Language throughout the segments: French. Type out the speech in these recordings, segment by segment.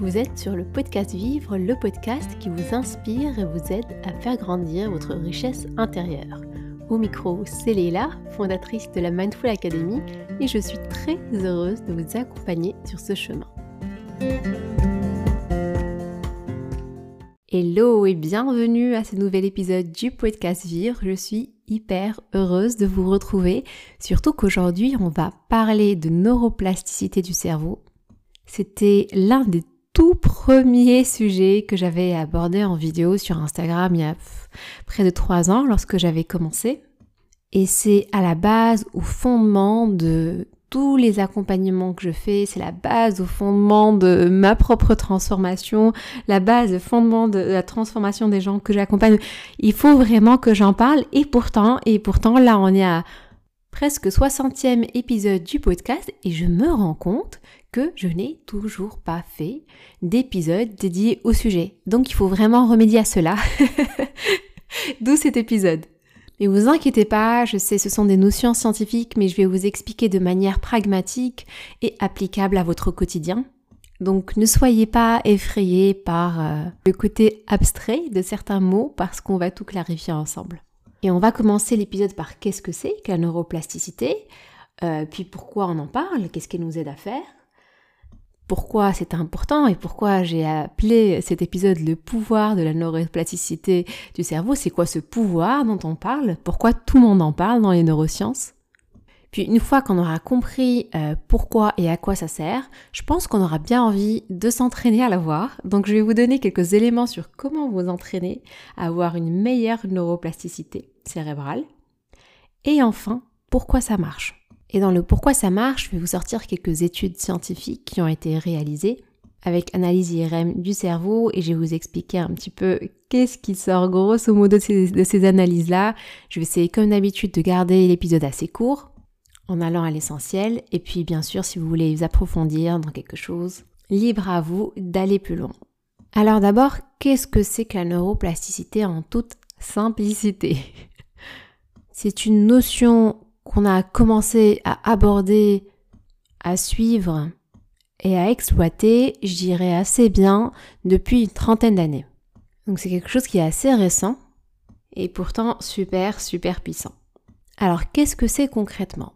Vous êtes sur le podcast Vivre, le podcast qui vous inspire et vous aide à faire grandir votre richesse intérieure. Au micro, c'est Léla, fondatrice de la Mindful Academy, et je suis très heureuse de vous accompagner sur ce chemin. Hello et bienvenue à ce nouvel épisode du podcast Vivre. Je suis hyper heureuse de vous retrouver, surtout qu'aujourd'hui on va parler de neuroplasticité du cerveau. C'était l'un des tout premier sujet que j'avais abordé en vidéo sur Instagram il y a près de trois ans lorsque j'avais commencé. Et c'est à la base, au fondement de tous les accompagnements que je fais, c'est la base au fondement de ma propre transformation, la base, fondement de la transformation des gens que j'accompagne. Il faut vraiment que j'en parle et pourtant, et pourtant là on est à presque 60e épisode du podcast et je me rends compte que je n'ai toujours pas fait d'épisode dédié au sujet. Donc il faut vraiment remédier à cela. D'où cet épisode. Mais vous inquiétez pas, je sais ce sont des notions scientifiques, mais je vais vous expliquer de manière pragmatique et applicable à votre quotidien. Donc ne soyez pas effrayés par euh, le côté abstrait de certains mots parce qu'on va tout clarifier ensemble. Et on va commencer l'épisode par qu'est-ce que c'est que la neuroplasticité, euh, puis pourquoi on en parle, qu'est-ce qu'elle nous aide à faire, pourquoi c'est important et pourquoi j'ai appelé cet épisode le pouvoir de la neuroplasticité du cerveau. C'est quoi ce pouvoir dont on parle? Pourquoi tout le monde en parle dans les neurosciences? Puis une fois qu'on aura compris euh, pourquoi et à quoi ça sert, je pense qu'on aura bien envie de s'entraîner à l'avoir. Donc je vais vous donner quelques éléments sur comment vous entraîner à avoir une meilleure neuroplasticité cérébrale. Et enfin, pourquoi ça marche? Et dans le pourquoi ça marche, je vais vous sortir quelques études scientifiques qui ont été réalisées avec analyse IRM du cerveau et je vais vous expliquer un petit peu qu'est-ce qui sort grosso modo de ces, de ces analyses-là. Je vais essayer comme d'habitude de garder l'épisode assez court en allant à l'essentiel et puis bien sûr si vous voulez vous approfondir dans quelque chose, libre à vous d'aller plus loin. Alors d'abord, qu'est-ce que c'est que la neuroplasticité en toute simplicité? C'est une notion qu'on a commencé à aborder, à suivre et à exploiter, je dirais assez bien, depuis une trentaine d'années. Donc c'est quelque chose qui est assez récent et pourtant super, super puissant. Alors qu'est-ce que c'est concrètement?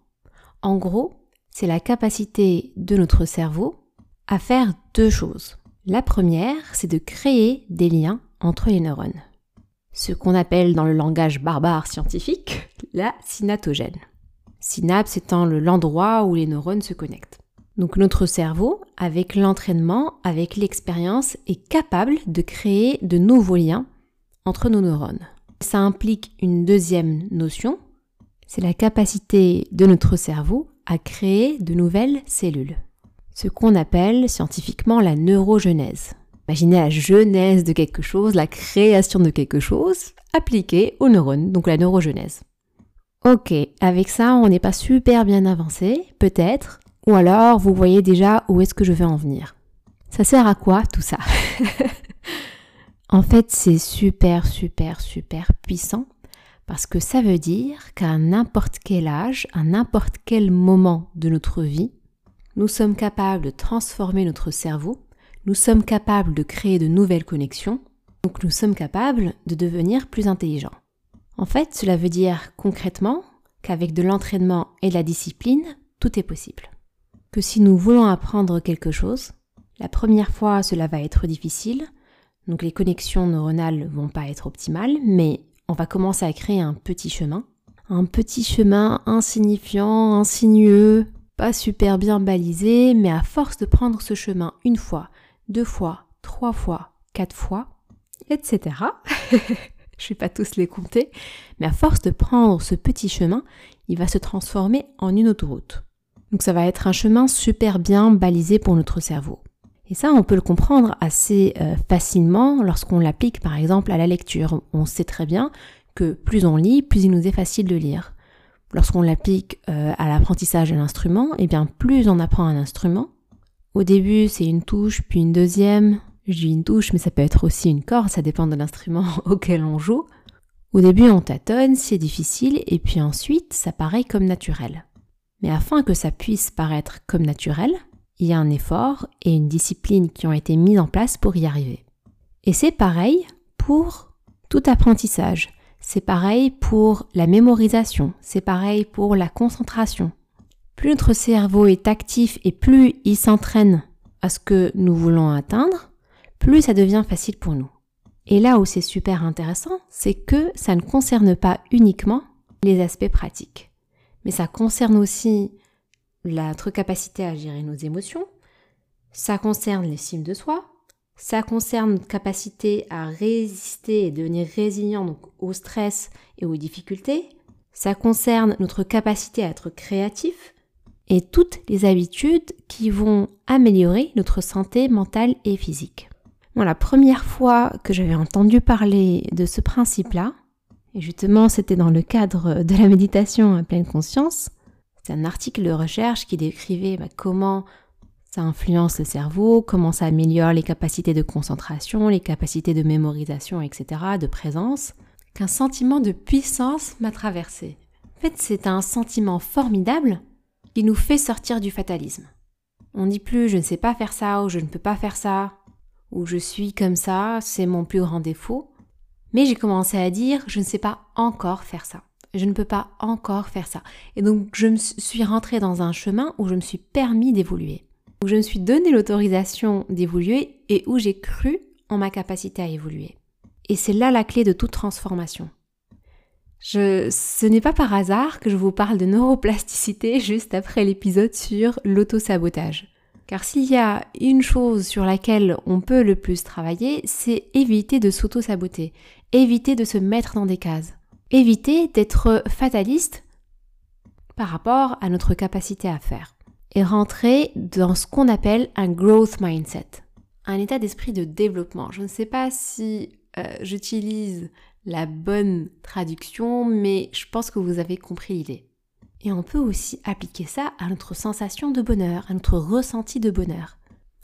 En gros, c'est la capacité de notre cerveau à faire deux choses. La première, c'est de créer des liens entre les neurones. Ce qu'on appelle dans le langage barbare scientifique la synaptogène synapse étant l'endroit où les neurones se connectent. Donc notre cerveau, avec l'entraînement, avec l'expérience, est capable de créer de nouveaux liens entre nos neurones. Ça implique une deuxième notion, c'est la capacité de notre cerveau à créer de nouvelles cellules. Ce qu'on appelle scientifiquement la neurogenèse. Imaginez la genèse de quelque chose, la création de quelque chose appliquée aux neurones, donc la neurogenèse. Ok, avec ça, on n'est pas super bien avancé, peut-être, ou alors vous voyez déjà où est-ce que je vais en venir. Ça sert à quoi tout ça? En fait, c'est super, super, super puissant. Parce que ça veut dire qu'à n'importe quel âge, à n'importe quel moment de notre vie, nous sommes capables de transformer notre cerveau, nous sommes capables de créer de nouvelles connexions, donc nous sommes capables de devenir plus intelligents. En fait, cela veut dire concrètement qu'avec de l'entraînement et de la discipline, tout est possible. Que si nous voulons apprendre quelque chose, la première fois cela va être difficile, donc les connexions neuronales vont pas être optimales, mais on va commencer à créer un petit chemin. Un petit chemin insignifiant, insinueux, pas super bien balisé, mais à force de prendre ce chemin une fois, deux fois, trois fois, quatre fois, etc. je vais pas tous les compter, mais à force de prendre ce petit chemin, il va se transformer en une autoroute. Donc ça va être un chemin super bien balisé pour notre cerveau. Et ça, on peut le comprendre assez euh, facilement lorsqu'on l'applique par exemple à la lecture. On sait très bien que plus on lit, plus il nous est facile de lire. Lorsqu'on l'applique euh, à l'apprentissage de l'instrument, et eh bien plus on apprend un instrument. Au début, c'est une touche, puis une deuxième, je une touche, mais ça peut être aussi une corde, ça dépend de l'instrument auquel on joue. Au début, on tâtonne, c'est difficile, et puis ensuite, ça paraît comme naturel. Mais afin que ça puisse paraître comme naturel, il y a un effort et une discipline qui ont été mis en place pour y arriver. Et c'est pareil pour tout apprentissage. C'est pareil pour la mémorisation. C'est pareil pour la concentration. Plus notre cerveau est actif et plus il s'entraîne à ce que nous voulons atteindre, plus ça devient facile pour nous. Et là où c'est super intéressant, c'est que ça ne concerne pas uniquement les aspects pratiques, mais ça concerne aussi notre capacité à gérer nos émotions, ça concerne l'estime de soi, ça concerne notre capacité à résister et devenir résilient au stress et aux difficultés, ça concerne notre capacité à être créatif et toutes les habitudes qui vont améliorer notre santé mentale et physique. La première fois que j'avais entendu parler de ce principe-là, et justement c'était dans le cadre de la méditation à pleine conscience, c'est un article de recherche qui décrivait bah, comment ça influence le cerveau, comment ça améliore les capacités de concentration, les capacités de mémorisation, etc., de présence, qu'un sentiment de puissance m'a traversé. En fait, c'est un sentiment formidable qui nous fait sortir du fatalisme. On dit plus je ne sais pas faire ça ou je ne peux pas faire ça ou je suis comme ça, c'est mon plus grand défaut. Mais j'ai commencé à dire je ne sais pas encore faire ça je ne peux pas encore faire ça. Et donc je me suis rentrée dans un chemin où je me suis permis d'évoluer, où je me suis donné l'autorisation d'évoluer et où j'ai cru en ma capacité à évoluer. Et c'est là la clé de toute transformation. Ce n'est pas par hasard que je vous parle de neuroplasticité juste après l'épisode sur l'autosabotage. Car s'il y a une chose sur laquelle on peut le plus travailler, c'est éviter de s'auto-saboter, éviter de se mettre dans des cases éviter d'être fataliste par rapport à notre capacité à faire et rentrer dans ce qu'on appelle un growth mindset, un état d'esprit de développement. Je ne sais pas si euh, j'utilise la bonne traduction, mais je pense que vous avez compris l'idée. Et on peut aussi appliquer ça à notre sensation de bonheur, à notre ressenti de bonheur.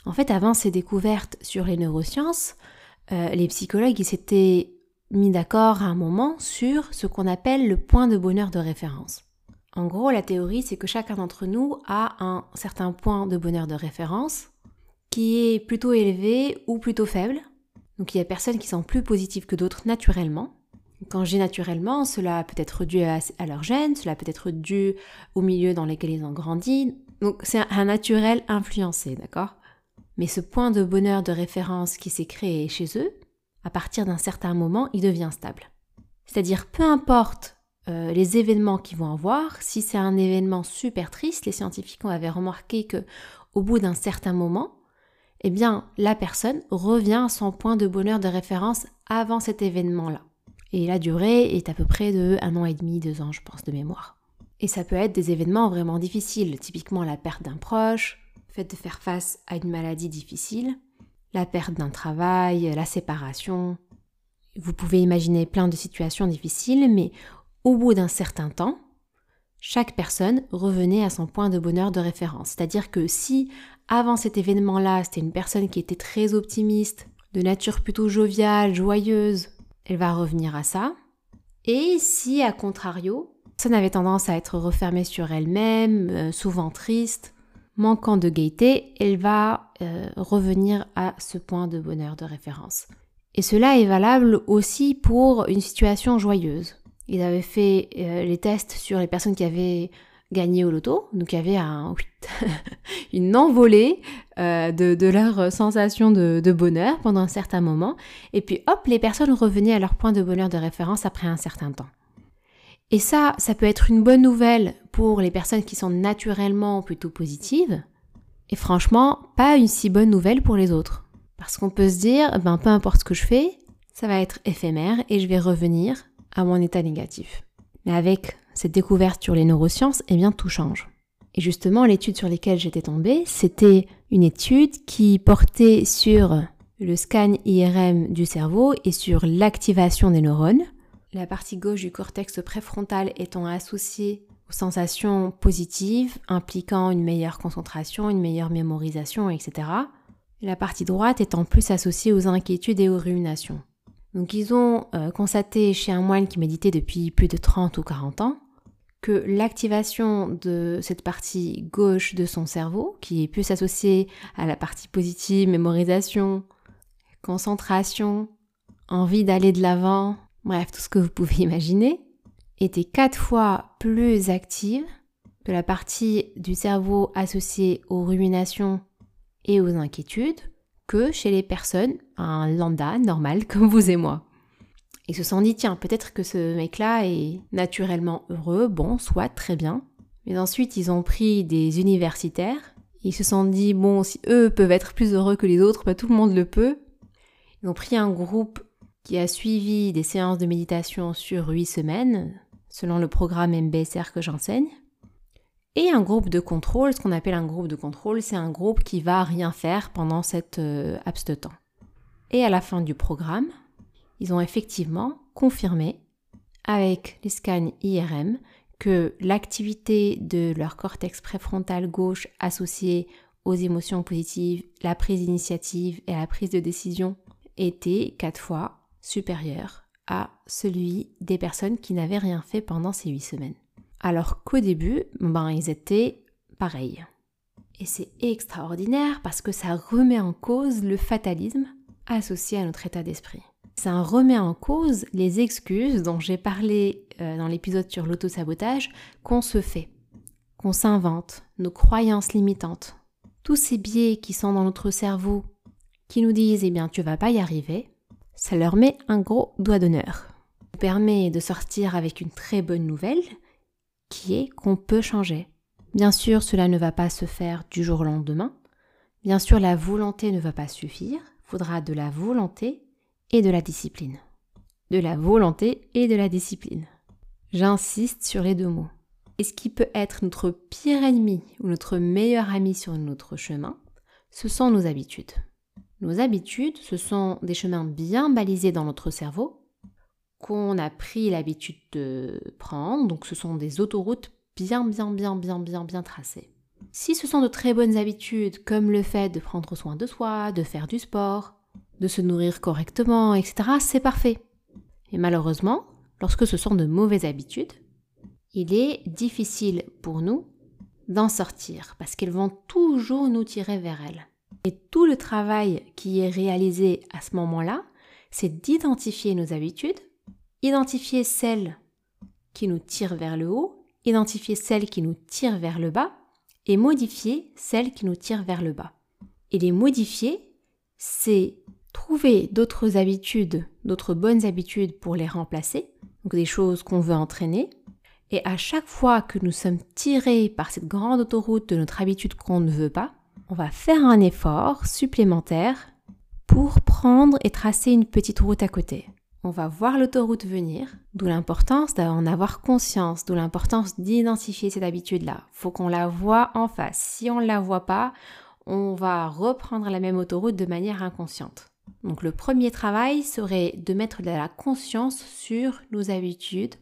En fait, avant ces découvertes sur les neurosciences, euh, les psychologues s'étaient mis d'accord à un moment sur ce qu'on appelle le point de bonheur de référence. En gros, la théorie, c'est que chacun d'entre nous a un certain point de bonheur de référence qui est plutôt élevé ou plutôt faible. Donc il y a personnes qui sont plus positives que d'autres naturellement. Quand j'ai naturellement, cela peut être dû à, leur gène, cela peut être dû au milieu dans lequel ils ont grandi. Donc c'est un naturel influencé, d'accord? Mais ce point de bonheur de référence qui s'est créé chez eux, à partir d'un certain moment, il devient stable. C'est-à-dire, peu importe euh, les événements qu'ils vont avoir, si c'est un événement super triste, les scientifiques avaient remarqué que au bout d'un certain moment, eh bien, la personne revient à son point de bonheur de référence avant cet événement-là. Et la durée est à peu près de un an et demi, deux ans, je pense, de mémoire. Et ça peut être des événements vraiment difficiles, typiquement la perte d'un proche, le fait de faire face à une maladie difficile, la perte d'un travail, la séparation. Vous pouvez imaginer plein de situations difficiles, mais au bout d'un certain temps, chaque personne revenait à son point de bonheur de référence. C'est-à-dire que si avant cet événement-là, c'était une personne qui était très optimiste, de nature plutôt joviale, joyeuse, elle va revenir à ça. Et si, à contrario, ça avait tendance à être refermée sur elle-même, euh, souvent triste, manquant de gaieté, elle va euh, revenir à ce point de bonheur de référence. Et cela est valable aussi pour une situation joyeuse. Ils avaient fait euh, les tests sur les personnes qui avaient gagné au loto, donc il y avait un, une envolée euh, de, leur sensation de, de, bonheur pendant un certain moment, et puis hop, les personnes revenaient à leur point de bonheur de référence après un certain temps. Et ça, ça peut être une bonne nouvelle pour les personnes qui sont naturellement plutôt positives. Et franchement, pas une si bonne nouvelle pour les autres. Parce qu'on peut se dire, ben peu importe ce que je fais, ça va être éphémère et je vais revenir à mon état négatif. Mais avec cette découverte sur les neurosciences, eh bien tout change. Et justement, l'étude sur laquelle j'étais tombée, c'était une étude qui portait sur le scan IRM du cerveau et sur l'activation des neurones la partie gauche du cortex préfrontal étant associée aux sensations positives impliquant une meilleure concentration, une meilleure mémorisation, etc. la partie droite étant plus associée aux inquiétudes et aux ruminations. Donc ils ont euh, constaté chez un moine qui méditait depuis plus de 30 ou 40 ans que l'activation de cette partie gauche de son cerveau, qui est plus associée à la partie positive, mémorisation, concentration, envie d'aller de l'avant, bref, tout ce que vous pouvez imaginer, était quatre fois plus active que la partie du cerveau associée aux ruminations et aux inquiétudes que chez les personnes, un lambda normal comme vous et moi. Ils se sont dit, tiens, peut-être que ce mec-là est naturellement heureux, bon, soit très bien. Mais ensuite, ils ont pris des universitaires. Ils se sont dit, bon, si eux peuvent être plus heureux que les autres, bah, tout le monde le peut. Ils ont pris un groupe qui a suivi des séances de méditation sur 8 semaines, selon le programme MBSR que j'enseigne. Et un groupe de contrôle, ce qu'on appelle un groupe de contrôle, c'est un groupe qui va rien faire pendant cette euh, de temps. Et à la fin du programme, ils ont effectivement confirmé avec les scans IRM que l'activité de leur cortex préfrontal gauche associée aux émotions positives, la prise d'initiative et la prise de décision était quatre fois supérieure à celui des personnes qui n'avaient rien fait pendant ces huit semaines. Alors qu'au début, ben, ils étaient pareils. Et c'est extraordinaire parce que ça remet en cause le fatalisme associé à notre état d'esprit ça remet en cause les excuses dont j'ai parlé euh, dans l'épisode sur l'autosabotage qu'on se fait, qu'on s'invente, nos croyances limitantes. Tous ces biais qui sont dans notre cerveau, qui nous disent eh bien tu vas pas y arriver, ça leur met un gros doigt d'honneur. Ça permet de sortir avec une très bonne nouvelle qui est qu'on peut changer. Bien sûr, cela ne va pas se faire du jour au lendemain. Bien sûr, la volonté ne va pas suffire. Faudra de la volonté et de la discipline. De la volonté et de la discipline. J'insiste sur les deux mots. Et ce qui peut être notre pire ennemi ou notre meilleur ami sur notre chemin, ce sont nos habitudes. Nos habitudes, ce sont des chemins bien balisés dans notre cerveau qu'on a pris l'habitude de prendre, donc ce sont des autoroutes bien bien bien bien bien bien tracées. Si ce sont de très bonnes habitudes comme le fait de prendre soin de soi, de faire du sport, de se nourrir correctement, etc., c'est parfait. Et malheureusement, lorsque ce sont de mauvaises habitudes, il est difficile pour nous d'en sortir parce qu'elles vont toujours nous tirer vers elles. Et tout le travail qui est réalisé à ce moment-là, c'est d'identifier nos habitudes, identifier celles qui nous tirent vers le haut, identifier celles qui nous tirent vers le bas et modifier celles qui nous tirent vers le bas. Et les modifier, c'est trouver d'autres habitudes, d'autres bonnes habitudes pour les remplacer, donc des choses qu'on veut entraîner. Et à chaque fois que nous sommes tirés par cette grande autoroute de notre habitude qu'on ne veut pas, on va faire un effort supplémentaire pour prendre et tracer une petite route à côté. On va voir l'autoroute venir, d'où l'importance d'en avoir conscience, d'où l'importance d'identifier cette habitude-là. Faut qu'on la voit en face. Si on ne la voit pas, on va reprendre la même autoroute de manière inconsciente. Donc le premier travail serait de mettre de la conscience sur nos habitudes,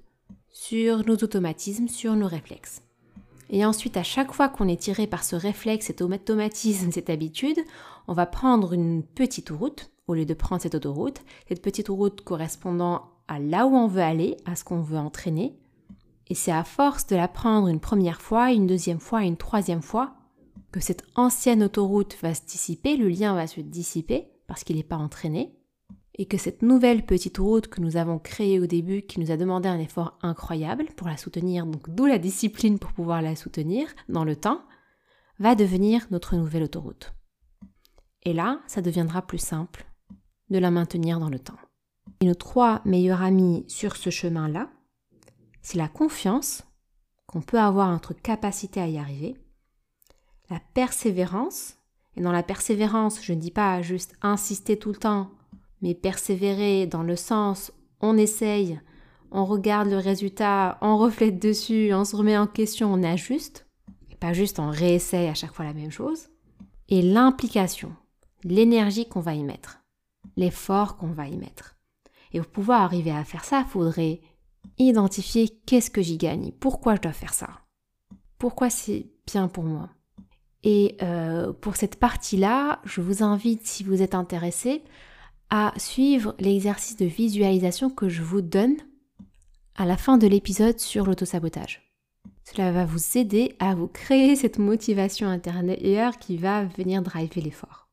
sur nos automatismes, sur nos réflexes. Et ensuite, à chaque fois qu'on est tiré par ce réflexe, cet automatisme, cette habitude, on va prendre une petite route au lieu de prendre cette autoroute, cette petite route correspondant à là où on veut aller, à ce qu'on veut entraîner. Et c'est à force de la prendre une première fois, une deuxième fois, une troisième fois, que cette ancienne autoroute va se dissiper, le lien va se dissiper, parce qu'il n'est pas entraîné, et que cette nouvelle petite route que nous avons créée au début, qui nous a demandé un effort incroyable pour la soutenir, donc d'où la discipline pour pouvoir la soutenir dans le temps, va devenir notre nouvelle autoroute. Et là, ça deviendra plus simple de la maintenir dans le temps. Et nos trois meilleurs amis sur ce chemin-là, c'est la confiance qu'on peut avoir en notre capacité à y arriver, la persévérance et dans la persévérance, je ne dis pas juste insister tout le temps, mais persévérer dans le sens on essaye, on regarde le résultat, on reflète dessus, on se remet en question, on ajuste, et pas juste on réessaye à chaque fois la même chose. Et l'implication, l'énergie qu'on va y mettre, l'effort qu'on va y mettre. Et pour pouvoir arriver à faire ça, il faudrait identifier qu'est-ce que j'y gagne, pourquoi je dois faire ça, pourquoi c'est bien pour moi. Et euh, pour cette partie-là, je vous invite, si vous êtes intéressé, à suivre l'exercice de visualisation que je vous donne à la fin de l'épisode sur l'autosabotage. Cela va vous aider à vous créer cette motivation intérieure qui va venir driver l'effort.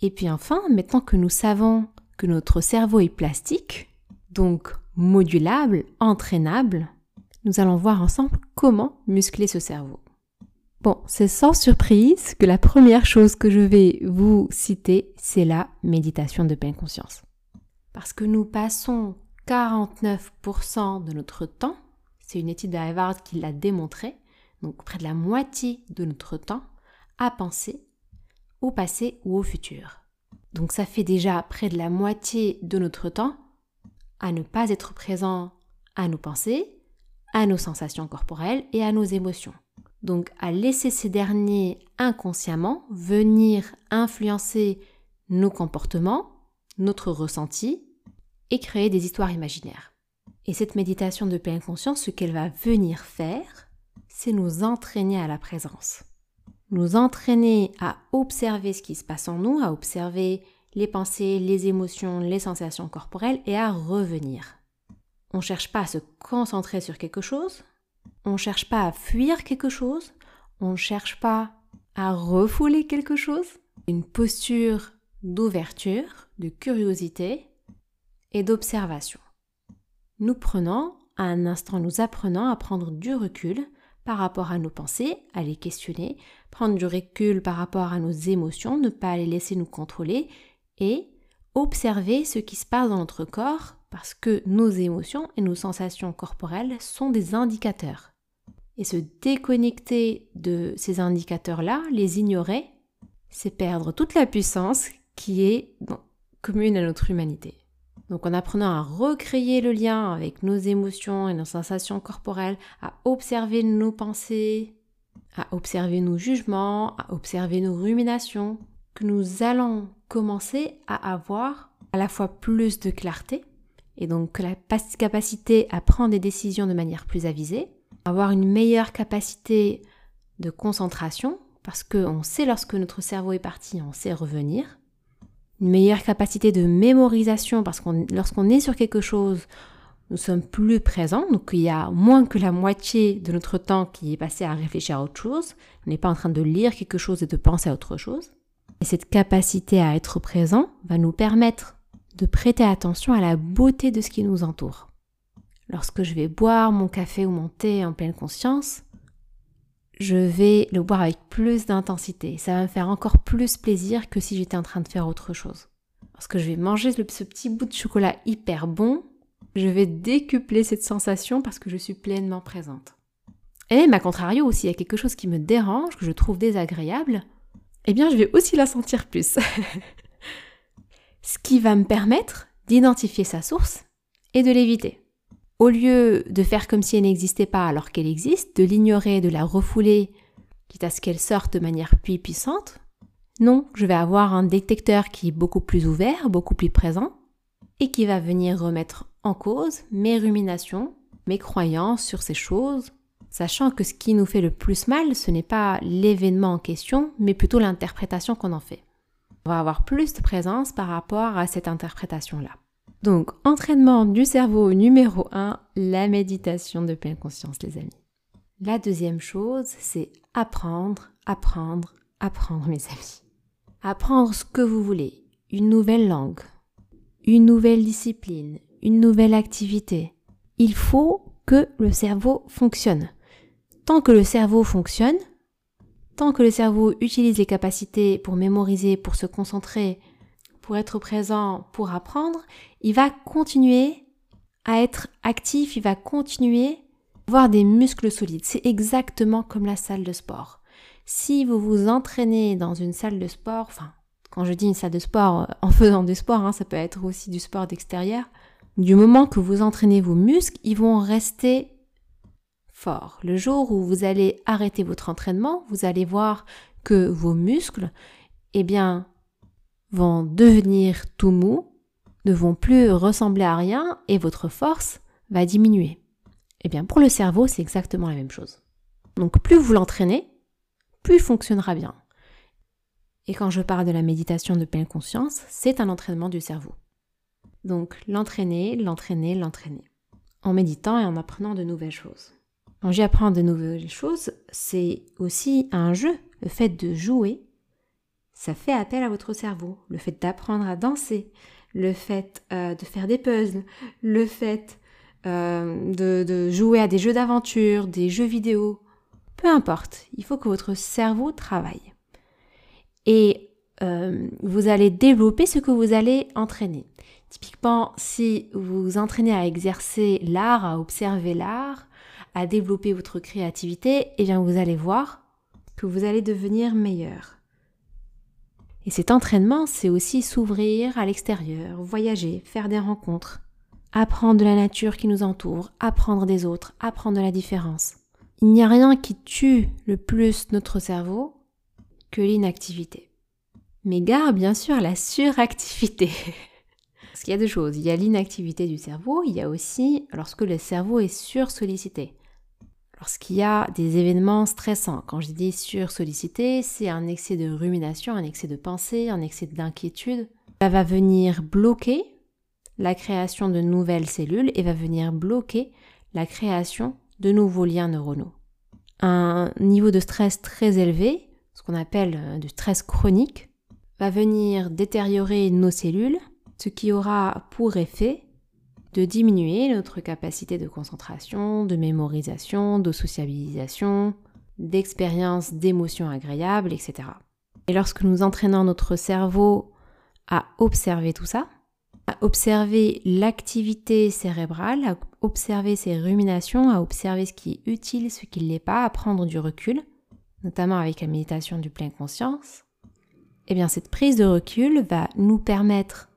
Et puis enfin, maintenant que nous savons que notre cerveau est plastique, donc modulable, entraînable, nous allons voir ensemble comment muscler ce cerveau. Bon, c'est sans surprise que la première chose que je vais vous citer, c'est la méditation de pleine conscience. Parce que nous passons 49% de notre temps, c'est une étude de Harvard qui l'a démontré, donc près de la moitié de notre temps, à penser au passé ou au futur. Donc ça fait déjà près de la moitié de notre temps à ne pas être présent à nos pensées, à nos sensations corporelles et à nos émotions. Donc à laisser ces derniers inconsciemment venir influencer nos comportements, notre ressenti et créer des histoires imaginaires. Et cette méditation de pleine conscience, ce qu'elle va venir faire, c'est nous entraîner à la présence. Nous entraîner à observer ce qui se passe en nous, à observer les pensées, les émotions, les sensations corporelles et à revenir. On ne cherche pas à se concentrer sur quelque chose, on ne cherche pas à fuir quelque chose, on ne cherche pas à refouler quelque chose. Une posture d'ouverture, de curiosité et d'observation. Nous prenons, à un instant, nous apprenons à prendre du recul par rapport à nos pensées, à les questionner, prendre du recul par rapport à nos émotions, ne pas les laisser nous contrôler et observer ce qui se passe dans notre corps parce que nos émotions et nos sensations corporelles sont des indicateurs. Et se déconnecter de ces indicateurs-là, les ignorer, c'est perdre toute la puissance qui est commune à notre humanité. Donc en apprenant à recréer le lien avec nos émotions et nos sensations corporelles, à observer nos pensées, à observer nos jugements, à observer nos ruminations, que nous allons commencer à avoir à la fois plus de clarté et donc la capacité à prendre des décisions de manière plus avisée, avoir une meilleure capacité de concentration parce qu'on sait lorsque notre cerveau est parti, on sait revenir, une meilleure capacité de mémorisation parce que lorsqu'on est sur quelque chose, nous sommes plus présents, donc il y a moins que la moitié de notre temps qui est passé à réfléchir à autre chose. On n'est pas en train de lire quelque chose et de penser à autre chose. Et cette capacité à être présent va nous permettre de prêter attention à la beauté de ce qui nous entoure. Lorsque je vais boire mon café ou mon thé en pleine conscience, je vais le boire avec plus d'intensité. Ça va me faire encore plus plaisir que si j'étais en train de faire autre chose. Lorsque je vais manger ce petit bout de chocolat hyper bon, je vais décupler cette sensation parce que je suis pleinement présente. Et, à contrario, aussi, il y a quelque chose qui me dérange, que je trouve désagréable, eh bien je vais aussi la sentir plus. Ce qui va me permettre d'identifier sa source et de l'éviter. Au lieu de faire comme si elle n'existait pas alors qu'elle existe, de l'ignorer, de la refouler, quitte à ce qu'elle sorte de manière puis puissante, non, je vais avoir un détecteur qui est beaucoup plus ouvert, beaucoup plus présent, et qui va venir remettre en cause mes ruminations, mes croyances sur ces choses, sachant que ce qui nous fait le plus mal, ce n'est pas l'événement en question, mais plutôt l'interprétation qu'on en fait. On va avoir plus de présence par rapport à cette interprétation-là. Donc, entraînement du cerveau numéro 1, la méditation de pleine conscience, les amis. La deuxième chose, c'est apprendre, apprendre, apprendre, mes amis. Apprendre ce que vous voulez, une nouvelle langue, une nouvelle discipline, une nouvelle activité. Il faut que le cerveau fonctionne tant que le cerveau fonctionne, tant que le cerveau utilise les capacités pour mémoriser, pour se concentrer, pour être présent, pour apprendre, il va continuer à être actif, il va continuer à avoir des muscles solides. C'est exactement comme la salle de sport. Si vous vous entraînez dans une salle de sport, enfin, quand je dis une salle de sport, en faisant du sport, hein, ça peut être aussi du sport d'extérieur, du moment que vous entraînez vos muscles, ils vont rester le jour où vous allez arrêter votre entraînement, vous allez voir que vos muscles, eh bien, vont devenir tout mous, ne vont plus ressembler à rien et votre force va diminuer. Eh bien, pour le cerveau, c'est exactement la même chose. Donc, plus vous l'entraînez, plus il fonctionnera bien. Et quand je parle de la méditation de pleine conscience, c'est un entraînement du cerveau. Donc, l'entraîner, l'entraîner, l'entraîner. En méditant et en apprenant de nouvelles choses. Quand j'apprends de nouvelles choses, c'est aussi un jeu. Le fait de jouer, ça fait appel à votre cerveau. Le fait d'apprendre à danser, le fait euh, de faire des puzzles, le fait euh, de, jouer à des jeux d'aventure, des jeux vidéo, peu importe, il faut que votre cerveau travaille. Et euh, vous allez développer ce que vous allez entraîner. Typiquement, si vous vous entraînez à exercer l'art, à observer l'art, à développer votre créativité, eh bien vous allez voir que vous allez devenir meilleur. Et cet entraînement, c'est aussi s'ouvrir à l'extérieur, voyager, faire des rencontres, apprendre de la nature qui nous entoure, apprendre des autres, apprendre de la différence. Il n'y a rien qui tue le plus notre cerveau que l'inactivité. Mais gare bien sûr la suractivité. Parce qu'il y a deux choses. Il y a l'inactivité du cerveau, il y a aussi lorsque le cerveau est sursollicité lorsqu'il y a des événements stressants. Quand je dis sursollicité, c'est un excès de rumination, un excès de pensée, un excès d'inquiétude. Ça va venir bloquer la création de nouvelles cellules et va venir bloquer la création de nouveaux liens neuronaux. Un niveau de stress très élevé, ce qu'on appelle euh, du stress chronique, va venir détériorer nos cellules, ce qui aura pour effet de diminuer notre capacité de concentration, de mémorisation, de sociabilisation, d'expérience, d'émotions agréables, etc. Et lorsque nous entraînons notre cerveau à observer tout ça, à observer l'activité cérébrale, à observer ses ruminations, à observer ce qui est utile, ce qui ne l'est pas, à prendre du recul, notamment avec la méditation du plein conscience, eh bien cette prise de recul va nous permettre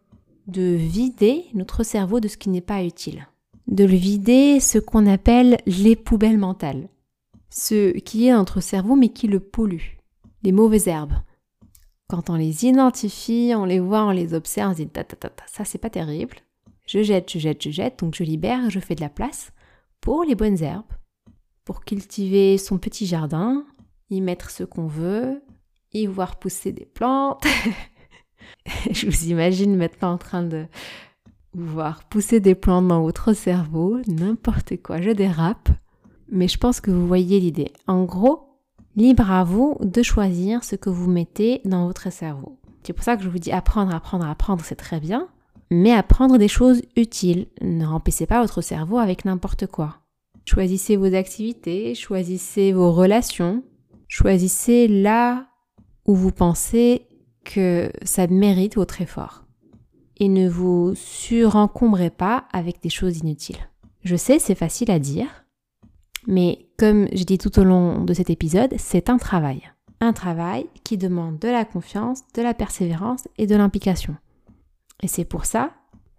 de vider notre cerveau de ce qui n'est pas utile. De le vider ce qu'on appelle les poubelles mentales. Ce qui est notre cerveau mais qui le pollue. Les mauvaises herbes. Quand on les identifie, on les voit, on les observe, on se dit ta, ta, ta, ça c'est pas terrible. Je jette, je jette, je jette, donc je libère, je fais de la place pour les bonnes herbes, pour cultiver son petit jardin, y mettre ce qu'on veut, y voir pousser des plantes. je vous imagine maintenant en train de voir pousser des plantes dans votre cerveau, n'importe quoi, je dérape. Mais je pense que vous voyez l'idée. En gros, libre à vous de choisir ce que vous mettez dans votre cerveau. C'est pour ça que je vous dis apprendre, apprendre, apprendre, c'est très bien. Mais apprendre des choses utiles. Ne remplissez pas votre cerveau avec n'importe quoi. Choisissez vos activités, choisissez vos relations, choisissez là où vous pensez que ça mérite votre effort. Et ne vous surencombrez pas avec des choses inutiles. Je sais, c'est facile à dire, mais comme je dis tout au long de cet épisode, c'est un travail. Un travail qui demande de la confiance, de la persévérance et de l'implication. Et c'est pour ça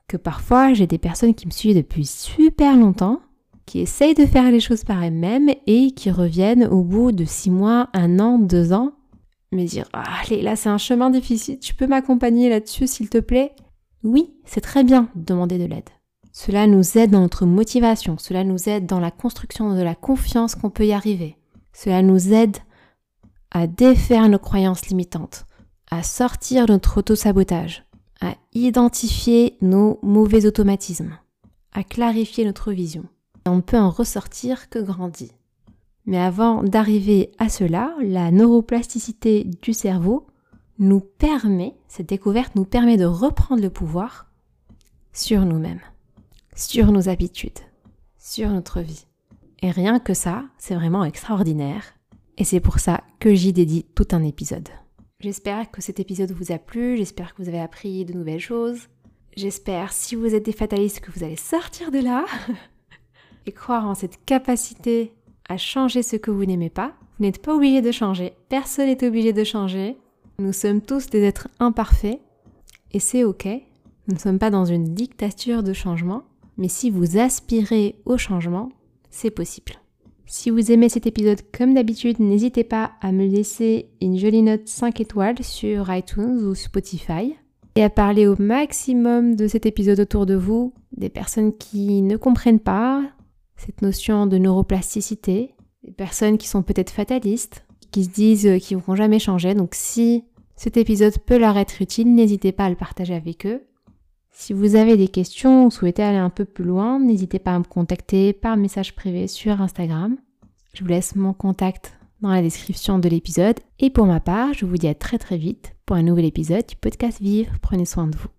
que parfois j'ai des personnes qui me suivent depuis super longtemps, qui essayent de faire les choses par elles-mêmes et qui reviennent au bout de six mois, un an, deux ans me dire ah, allez là c'est un chemin difficile, tu peux m'accompagner là-dessus s'il te plaît? Oui, c'est très bien de demander de l'aide. Cela nous aide dans notre motivation, cela nous aide dans la construction de la confiance qu'on peut y arriver. Cela nous aide à défaire nos croyances limitantes, à sortir de notre auto-sabotage, à identifier nos mauvais automatismes, à clarifier notre vision. Et on ne peut en ressortir que grandi. Mais avant d'arriver à cela, la neuroplasticité du cerveau nous permet, cette découverte nous permet de reprendre le pouvoir sur nous-mêmes, sur nos habitudes, sur notre vie. Et rien que ça, c'est vraiment extraordinaire. Et c'est pour ça que j'y dédie tout un épisode. J'espère que cet épisode vous a plu, j'espère que vous avez appris de nouvelles choses. J'espère, si vous êtes des fatalistes, que vous allez sortir de là et croire en cette capacité à changer ce que vous n'aimez pas. Vous n'êtes pas obligé de changer. Personne n'est obligé de changer. Nous sommes tous des êtres imparfaits et c'est ok. Nous ne sommes pas dans une dictature de changement, mais si vous aspirez au changement, c'est possible. Si vous aimez cet épisode comme d'habitude, n'hésitez pas à me laisser une jolie note 5 étoiles sur iTunes ou Spotify et à parler au maximum de cet épisode autour de vous, des personnes qui ne comprennent pas, cette notion de neuroplasticité, des personnes qui sont peut-être fatalistes, qui se disent qu'ils ne vont jamais changer. Donc si cet épisode peut leur être utile, n'hésitez pas à le partager avec eux. Si vous avez des questions ou souhaitez aller un peu plus loin, n'hésitez pas à me contacter par message privé sur Instagram. Je vous laisse mon contact dans la description de l'épisode. Et pour ma part, je vous dis à très très vite pour un nouvel épisode du podcast Vivre. Prenez soin de vous.